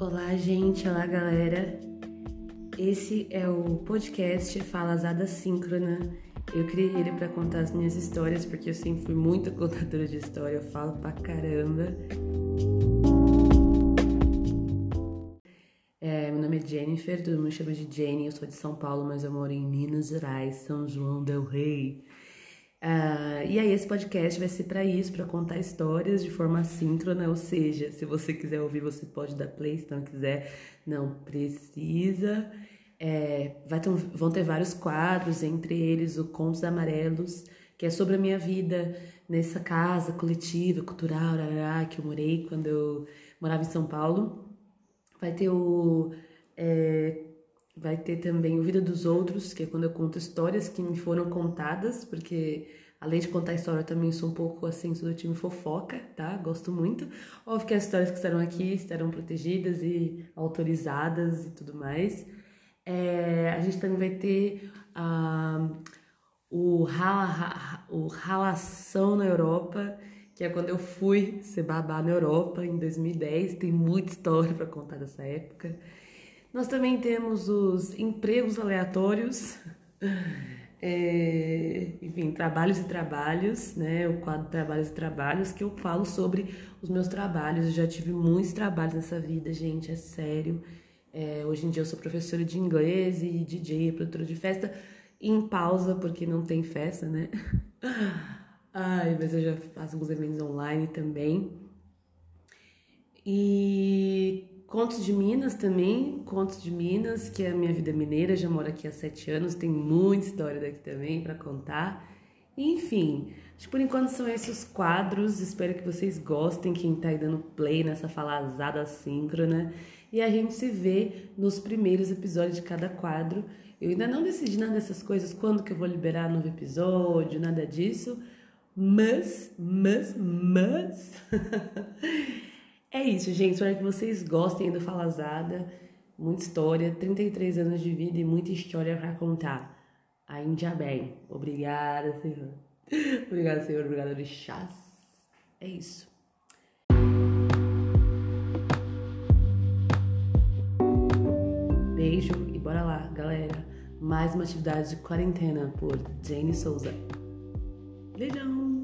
Olá, gente, olá, galera. Esse é o podcast Falazada Síncrona. Eu criei ele para contar as minhas histórias, porque eu sempre fui muito contadora de história, eu falo pra caramba. É, meu nome é Jennifer, todo mundo chama de Jenny, eu sou de São Paulo, mas eu moro em Minas Gerais, São João del Rei. Uh, e aí esse podcast vai ser para isso, para contar histórias de forma síncrona, ou seja, se você quiser ouvir, você pode dar play, se não quiser, não precisa. É, ter, vão ter vários quadros, entre eles o Contos Amarelos, que é sobre a minha vida nessa casa coletiva, cultural, arará, que eu morei quando eu morava em São Paulo. Vai ter o é, Vai ter também o Vida dos Outros, que é quando eu conto histórias que me foram contadas, porque além de contar história, eu também sou um pouco assim, sou do time fofoca, tá? Gosto muito. Óbvio que as histórias que estarão aqui estarão protegidas e autorizadas e tudo mais. É, a gente também vai ter uh, o, rala, o Ralação na Europa, que é quando eu fui ser babá na Europa em 2010. Tem muita história para contar dessa época. Nós também temos os empregos aleatórios, é, enfim, trabalhos e trabalhos, né? O quadro Trabalhos e Trabalhos, que eu falo sobre os meus trabalhos. Eu já tive muitos trabalhos nessa vida, gente, é sério. É, hoje em dia eu sou professora de inglês e DJ, produtora de festa, em pausa, porque não tem festa, né? Ai, mas eu já faço alguns eventos online também. E Contos de Minas também, Contos de Minas, que é a minha vida mineira, já moro aqui há sete anos, tem muita história daqui também para contar. Enfim, acho que por enquanto são esses quadros, espero que vocês gostem, quem tá aí dando play nessa falazada síncrona. E a gente se vê nos primeiros episódios de cada quadro. Eu ainda não decidi nada dessas coisas, quando que eu vou liberar novo episódio, nada disso. Mas, mas, mas... É isso, gente. Espero que vocês gostem do Falazada. Muita história, 33 anos de vida e muita história para contar. Ainda bem. Obrigada, Senhor. Obrigada, Senhor. Obrigada, Orixás. É isso. Beijo e bora lá, galera. Mais uma atividade de quarentena por Jane Souza. Beijão!